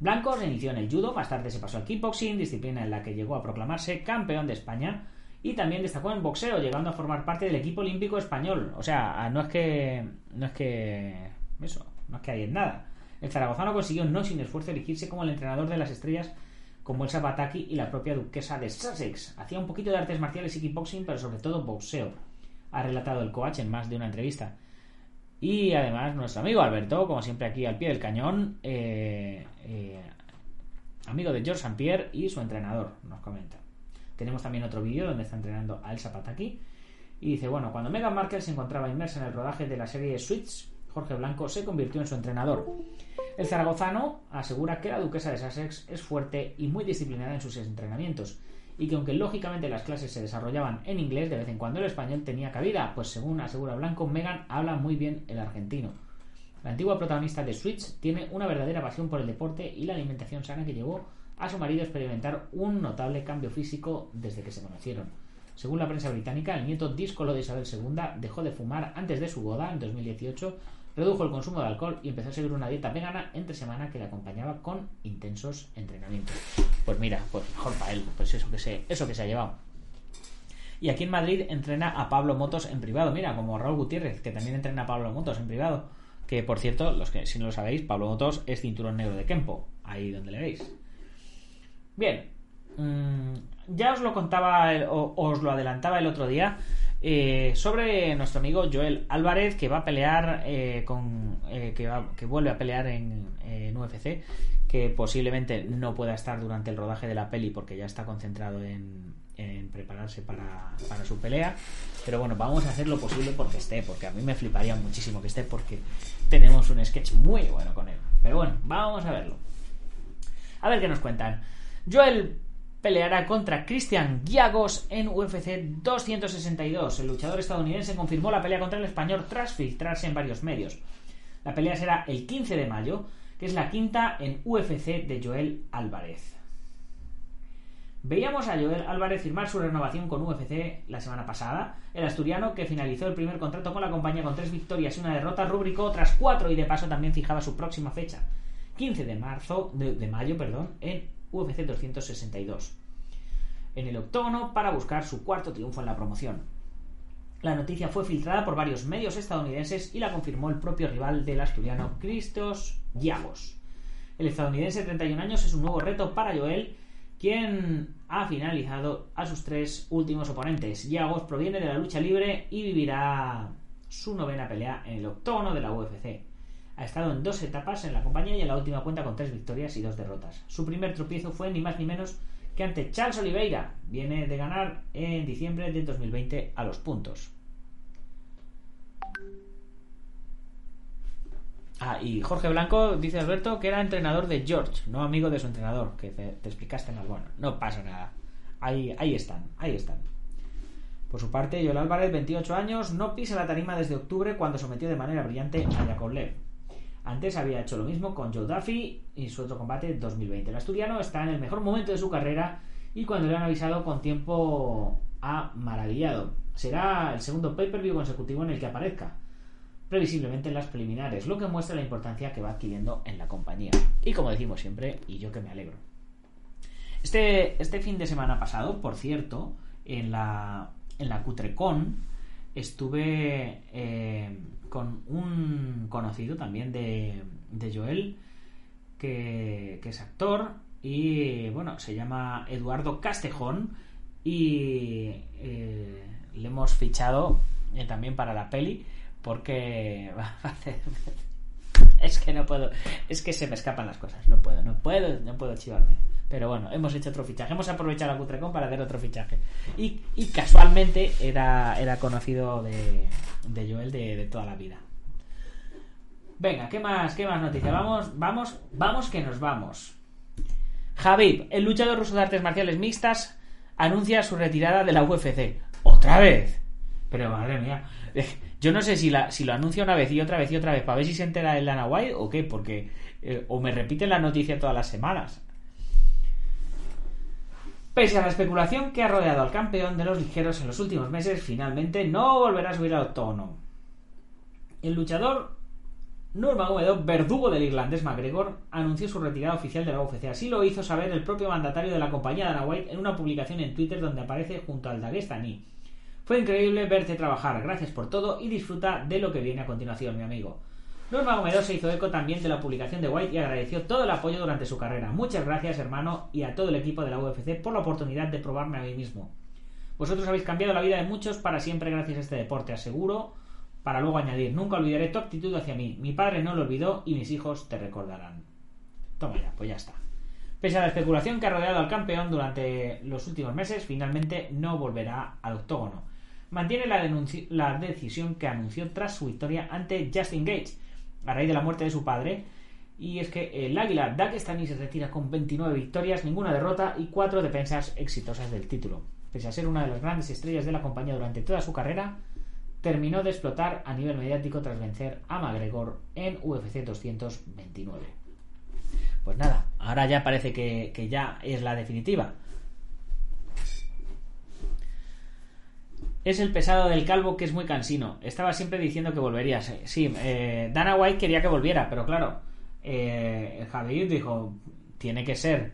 Blanco se inició en el judo, más tarde se pasó al kickboxing, disciplina en la que llegó a proclamarse campeón de España y también destacó en boxeo, llegando a formar parte del equipo olímpico español. O sea, no es que. No es que. Eso, no es que hay en nada. El zaragozano consiguió no sin esfuerzo elegirse como el entrenador de las estrellas como el Sabataki y la propia duquesa de Sussex. Hacía un poquito de artes marciales y kickboxing, pero sobre todo boxeo. Ha relatado el coach en más de una entrevista. Y además nuestro amigo Alberto, como siempre aquí al pie del cañón, eh, eh, amigo de George. Pierre y su entrenador, nos comenta. Tenemos también otro vídeo donde está entrenando a Elsa Pataki. Y dice, bueno, cuando Meghan Markle se encontraba inmersa en el rodaje de la serie Switch, Jorge Blanco se convirtió en su entrenador. El zaragozano asegura que la duquesa de Sussex es fuerte y muy disciplinada en sus entrenamientos, y que aunque lógicamente las clases se desarrollaban en inglés, de vez en cuando el español tenía cabida, pues según asegura Blanco, Meghan habla muy bien el argentino. La antigua protagonista de Switch tiene una verdadera pasión por el deporte y la alimentación sana que llevó a su marido experimentar un notable cambio físico desde que se conocieron. Según la prensa británica, el nieto díscolo de Isabel II dejó de fumar antes de su boda en 2018, redujo el consumo de alcohol y empezó a seguir una dieta vegana entre semana que le acompañaba con intensos entrenamientos. Pues mira, pues mejor para él, pues eso que se, eso que se ha llevado. Y aquí en Madrid entrena a Pablo Motos en privado, mira, como Raúl Gutiérrez, que también entrena a Pablo Motos en privado. Que por cierto, los que si no lo sabéis, Pablo Motos es cinturón negro de Kempo, ahí donde le veis. Bien, mm, ya os lo contaba, o os lo adelantaba el otro día eh, sobre nuestro amigo Joel Álvarez que va a pelear eh, con eh, que, que, vuelve a pelear en, en, UFC que posiblemente no pueda estar durante el rodaje de la peli porque ya está concentrado en, en prepararse para, para, su pelea. Pero bueno vamos a hacer lo posible porque esté porque a mí me fliparía muchísimo que esté porque tenemos un sketch muy bueno con él. Pero bueno vamos a verlo. A ver qué nos cuentan. Joel peleará contra Christian Giagos en UFC 262. El luchador estadounidense confirmó la pelea contra el español tras filtrarse en varios medios. La pelea será el 15 de mayo, que es la quinta en UFC de Joel Álvarez. Veíamos a Joel Álvarez firmar su renovación con UFC la semana pasada. El asturiano, que finalizó el primer contrato con la compañía con tres victorias y una derrota, rubricó otras cuatro y de paso también fijaba su próxima fecha, 15 de marzo, de, de mayo, perdón, en UFC 262 en el octógono para buscar su cuarto triunfo en la promoción. La noticia fue filtrada por varios medios estadounidenses y la confirmó el propio rival del asturiano Christos Giagos. El estadounidense de 31 años es un nuevo reto para Joel, quien ha finalizado a sus tres últimos oponentes. Giagos proviene de la lucha libre y vivirá su novena pelea en el octógono de la UFC. Ha estado en dos etapas en la compañía y en la última cuenta con tres victorias y dos derrotas. Su primer tropiezo fue ni más ni menos que ante Charles Oliveira viene de ganar en diciembre de 2020 a los puntos. Ah, y Jorge Blanco dice Alberto que era entrenador de George, no amigo de su entrenador, que te, explicaste en bueno. No pasa nada. Ahí, ahí están, ahí están. Por su parte, Joel Álvarez, 28 años, no pisa la tarima desde octubre cuando sometió de manera brillante a Yakovlev. Antes había hecho lo mismo con Joe Duffy y su otro combate 2020. El asturiano está en el mejor momento de su carrera y cuando le han avisado con tiempo ha maravillado. Será el segundo pay-per-view consecutivo en el que aparezca, previsiblemente en las preliminares, lo que muestra la importancia que va adquiriendo en la compañía. Y como decimos siempre, y yo que me alegro. Este, este fin de semana pasado, por cierto, en la, en la Cutrecon, estuve eh, con un conocido también de, de Joel, que, es actor, y bueno, se llama Eduardo Castejón, y eh, le hemos fichado eh, también para la peli, porque es que no puedo, es que se me escapan las cosas, no puedo, no puedo, no puedo chivarme. Pero bueno, hemos hecho otro fichaje, hemos aprovechado la Cutrecon para hacer otro fichaje. Y, casualmente era, era conocido de, Joel de, toda la vida. Venga, ¿qué más, qué más noticias? Vamos, vamos, vamos que nos vamos. Javib, el luchador ruso de artes marciales mixtas, anuncia su retirada de la UFC. ¿Otra vez? Pero madre mía. Yo no sé si, la, si lo anuncia una vez y otra vez y otra vez para ver si se entera el Lana White o qué, porque. Eh, o me repiten la noticia todas las semanas. Pese a la especulación que ha rodeado al campeón de los ligeros en los últimos meses, finalmente no volverá a subir al octógono. El luchador Nurmagomedov, verdugo del irlandés McGregor, anunció su retirada oficial de la UFC. Así lo hizo saber el propio mandatario de la compañía Dana White en una publicación en Twitter donde aparece junto al Dagestani. Fue increíble verte trabajar, gracias por todo y disfruta de lo que viene a continuación, mi amigo. Nurmagomedov se hizo eco también de la publicación de White y agradeció todo el apoyo durante su carrera. Muchas gracias, hermano, y a todo el equipo de la UFC por la oportunidad de probarme a mí mismo. Vosotros habéis cambiado la vida de muchos para siempre gracias a este deporte, aseguro para luego añadir, nunca olvidaré tu actitud hacia mí. Mi padre no lo olvidó y mis hijos te recordarán. Toma ya, pues ya está. Pese a la especulación que ha rodeado al campeón durante los últimos meses, finalmente no volverá al octógono. Mantiene la, la decisión que anunció tras su victoria ante Justin Gates, a raíz de la muerte de su padre, y es que el águila Dagestani se retira con 29 victorias, ninguna derrota y 4 defensas exitosas del título. Pese a ser una de las grandes estrellas de la compañía durante toda su carrera, terminó de explotar a nivel mediático tras vencer a McGregor en UFC 229. Pues nada, ahora ya parece que, ya es la definitiva. Es el pesado del calvo que es muy cansino. Estaba siempre diciendo que volvería. Sí, eh, Dana White quería que volviera, pero claro, eh, Javier dijo, tiene que ser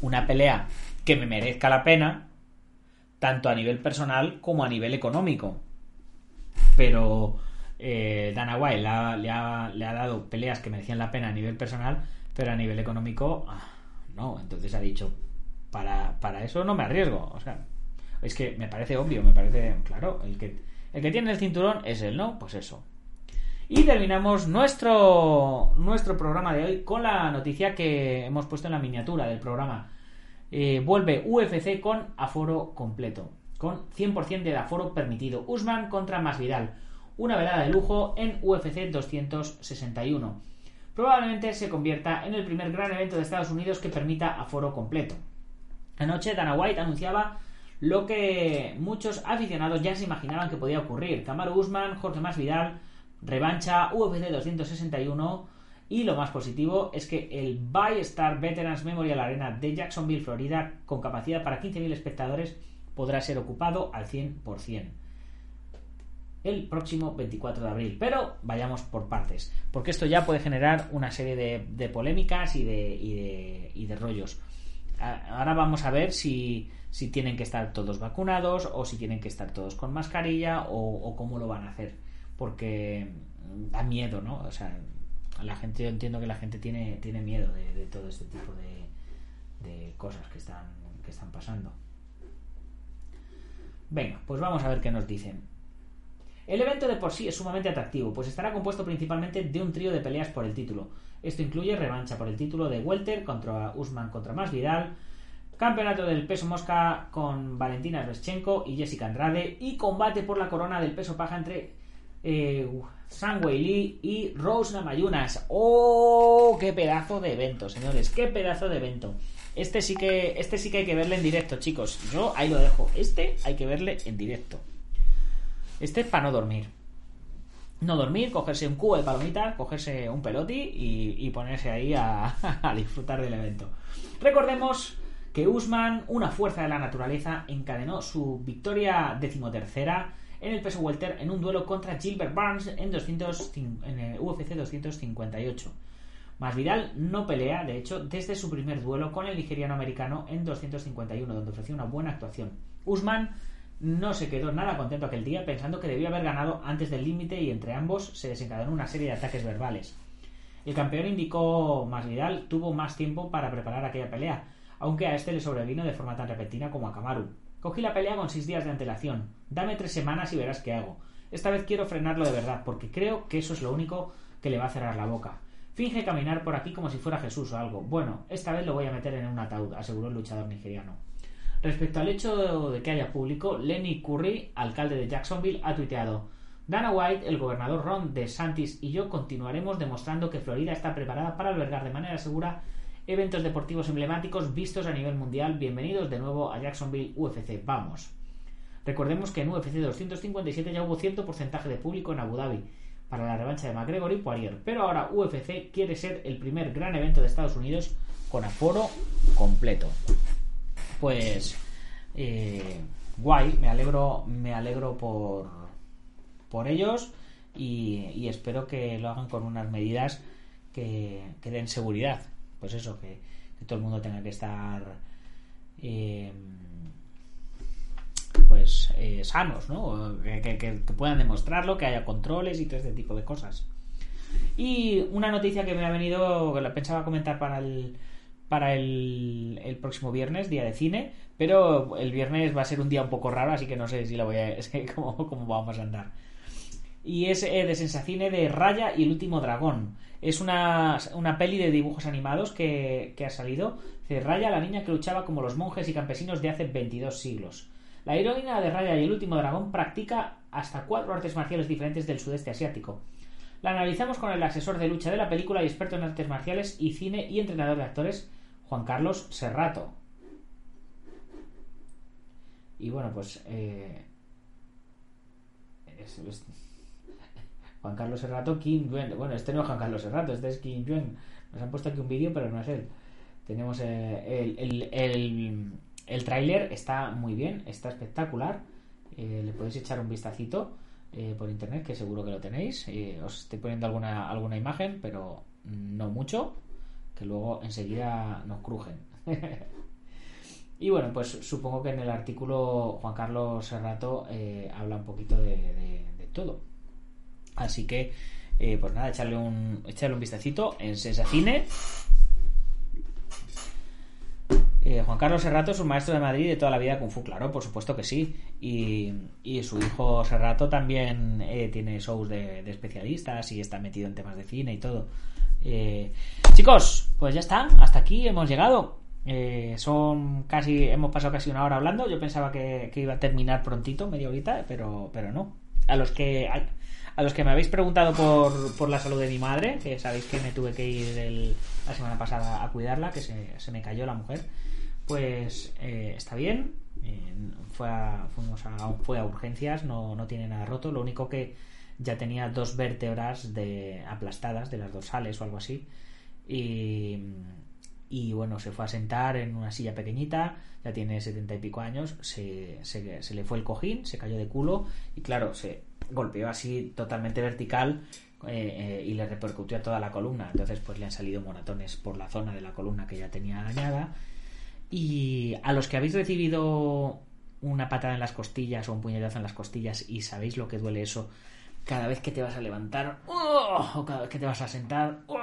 una pelea que me merezca la pena, tanto a nivel personal como a nivel económico pero eh, Dana White le ha, dado peleas que merecían la pena a nivel personal, pero a nivel económico, ah, no. Entonces ha dicho, para, para eso no me arriesgo. O sea, es que me parece obvio, me parece claro. El que, el que tiene el cinturón es él, ¿no? Pues eso. Y terminamos nuestro, nuestro programa de hoy con la noticia que hemos puesto en la miniatura del programa. Eh, vuelve UFC con aforo completo con 100% de aforo permitido. Usman contra Masvidal, una velada de lujo en UFC 261. Probablemente se convierta en el primer gran evento de Estados Unidos que permita aforo completo. Anoche Dana White anunciaba lo que muchos aficionados ya se imaginaban que podía ocurrir. Kamaru Usman, Jorge Masvidal, revancha UFC 261 y lo más positivo es que el By Star Veterans Memorial Arena de Jacksonville, Florida, con capacidad para 15.000 espectadores, podrá ser ocupado al 100% el próximo 24 de abril. Pero vayamos por partes, porque esto ya puede generar una serie de, polémicas y de, y, de, rollos. Ahora vamos a ver si, si, tienen que estar todos vacunados o si tienen que estar todos con mascarilla o, cómo lo van a hacer. Porque da miedo, ¿no? O sea, la gente, yo entiendo que la gente tiene, tiene miedo de, todo este tipo de, cosas que están, que están pasando. Venga, pues vamos a ver qué nos dicen. El evento de por sí es sumamente atractivo, pues estará compuesto principalmente de un trío de peleas por el título. Esto incluye revancha por el título de Welter contra Usman contra Masvidal, campeonato del peso mosca con Valentina Reschenko y Jessica Andrade y combate por la corona del peso paja entre eh, Wei Lee y Rose Namayunas. ¡Oh! ¡Qué pedazo de evento, señores! ¡Qué pedazo de evento! Este sí que, este sí que hay que verle en directo, chicos. Yo ahí lo dejo. Este hay que verle en directo. Este es para no dormir. No dormir, cogerse un cubo de palomitas, cogerse un peloti y, ponerse ahí a, disfrutar del evento. Recordemos que Usman, una fuerza de la naturaleza, encadenó su victoria decimotercera en el peso welter en un duelo contra Gilbert Barnes en, 200, en el UFC 258. Masvidal no pelea, de hecho, desde su primer duelo con el nigeriano americano en 251, donde ofreció una buena actuación. Usman no se quedó nada contento aquel día, pensando que debía haber ganado antes del límite y entre ambos se desencadenó una serie de ataques verbales. El campeón indicó Masvidal tuvo más tiempo para preparar aquella pelea, aunque a este le sobrevino de forma tan repentina como a Kamaru. Cogí la pelea con seis días de antelación. Dame tres semanas y verás qué hago. Esta vez quiero frenarlo de verdad, porque creo que eso es lo único que le va a cerrar la boca. Finge caminar por aquí como si fuera Jesús o algo. Bueno, esta vez lo voy a meter en un ataúd, aseguró el luchador nigeriano. Respecto al hecho de que haya público, Lenny Curry, alcalde de Jacksonville, ha tuiteado Dana White, el gobernador Ron de Santis y yo continuaremos demostrando que Florida está preparada para albergar de manera segura eventos deportivos emblemáticos vistos a nivel mundial. Bienvenidos de nuevo a Jacksonville UFC. Vamos. Recordemos que en UFC 257 ya hubo cierto porcentaje de público en Abu Dhabi para la revancha de McGregor y Poirier. Pero ahora UFC quiere ser el primer gran evento de Estados Unidos con aforo completo. Pues eh, guay, me alegro, me alegro por, por ellos. y, espero que lo hagan con unas medidas que, que den seguridad. Pues eso, que, todo el mundo tenga que estar eh, pues eh, sanos, ¿no? Que- que- que puedan demostrarlo, que haya controles y todo este tipo de cosas. Y una noticia que me ha venido, que la pensaba comentar para el para el, el próximo viernes, día de cine, pero el viernes va a ser un día un poco raro, así que no sé si la voy a, cómo, cómo vamos a andar. Y es eh, de Sensacine de Raya y el último dragón. Es una, una peli de dibujos animados que, que ha salido. De Raya, la niña que luchaba como los monjes y campesinos de hace 22 siglos. La heroína de Raya y el último dragón practica hasta cuatro artes marciales diferentes del sudeste asiático. La analizamos con el asesor de lucha de la película y experto en artes marciales y cine y entrenador de actores, Juan Carlos Serrato. Y bueno, pues... eh, Juan Carlos Serrato, Kim Yuen. Bueno, este no es Juan Carlos Serrato, este es Kim Yuen. Nos han puesto aquí un vídeo, pero no es él. Tenemos eh, el, el, el, tráiler, está muy bien, está espectacular. Eh, le podéis echar un vistacito eh, por internet, que seguro que lo tenéis. Os estoy poniendo alguna, alguna imagen, pero no mucho, que luego enseguida nos crujen. y bueno, pues supongo que en el artículo Juan Carlos Serrato eh, habla un poquito de, todo. Así que, eh, pues nada, echarle un, echarle un vistacito en Sensacine. Eh, Juan Carlos Serrato es un maestro de Madrid de toda la vida Kung Fu, claro, por supuesto que sí. Y, y su hijo Serrato también eh, tiene shows de especialistas y está metido en temas de cine y todo. Eh, chicos, pues ya está, hasta aquí hemos llegado. Eh, son casi, hemos pasado casi una hora hablando. Yo pensaba que, iba a terminar prontito, media horita, pero, pero no. A los que a, a los que me habéis preguntado por, por la salud de mi madre, que sabéis que me tuve que ir la semana pasada a cuidarla, que se, se me cayó la mujer, pues eh, está bien. fue, a, fuimos a, fue a urgencias, no, no tiene nada roto. Lo único que ya tenía dos vértebras de, aplastadas de las dorsales o algo así. Y, y bueno, se fue a sentar en una silla pequeñita, ya tiene setenta y pico años, se, se, le fue el cojín, se cayó de culo y claro, se golpeó así totalmente vertical eh, eh, y le repercutió a toda la columna. Entonces pues le han salido moratones por la zona de la columna que ya tenía dañada. Y a los que habéis recibido una patada en las costillas o un puñetazo en las costillas y sabéis lo que duele eso cada vez que te vas a levantar ¡oh! o cada vez que te vas a sentar ¡oh!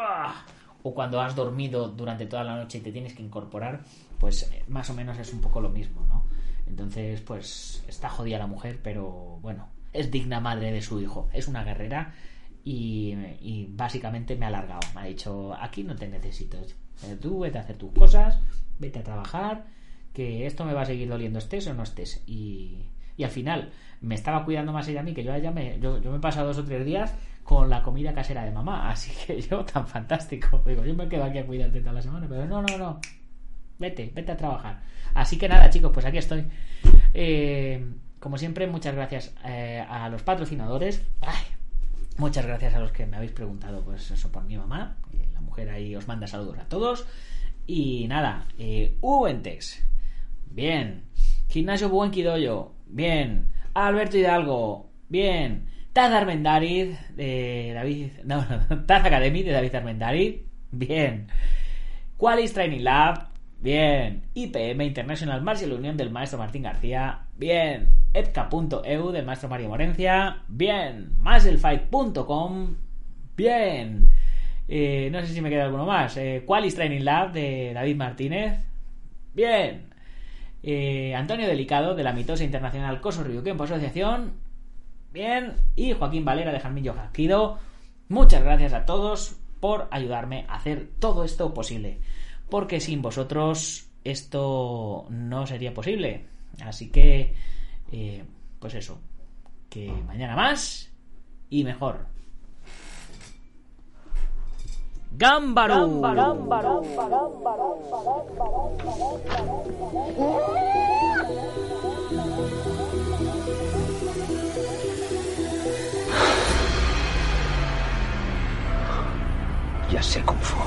o cuando has dormido durante toda la noche y te tienes que incorporar, pues eh, más o menos es un poco lo mismo, ¿no? Entonces, pues está jodida la mujer, pero bueno, es digna madre de su hijo, es una guerrera y, y básicamente me ha alargado, me ha dicho, aquí no te necesito, Eh, tú vete a hacer tus cosas, vete a trabajar, que esto me va a seguir doliendo estés o no estés. Y, y al final me estaba cuidando más ella a mí, que yo a ella me, yo, yo me he pasado dos o tres días con la comida casera de mamá, así que yo tan fantástico. Digo, yo me quedo aquí a cuidarte toda la semana, pero no, no, no. Vete, vete a trabajar. Así que nada, chicos, pues aquí estoy. Eh, como siempre, muchas gracias eh, a los patrocinadores. Muchas gracias a los que me habéis preguntado, pues eso por mi mamá. La mujer ahí os manda saludos a todos. Y nada, eh, Ubentex. Bien. Gimnasio Buen. Bien. Alberto Hidalgo. Bien. Taz Armendariz de David. No, no, Taz Academy de David Armendariz. Bien. Qualis Training Lab. Bien. IPM International Martial Unión del maestro Martín García. Bien. Edka.eu del maestro Mario Morencia. Bien. Musclefight.com. Bien. Eh, no sé si me queda alguno más. Eh, Qualis Training Lab de David Martínez. Bien. Eh, Antonio Delicado de la mitosa internacional Coso Ryuken por asociación. Bien. Y Joaquín Valera de Jarmillo Jaquido. Muchas gracias a todos por ayudarme a hacer todo esto posible. Porque sin vosotros esto no sería posible. Así que, eh, pues eso. Que mañana más y mejor. Gámbaro. Ya sé Kung Fu.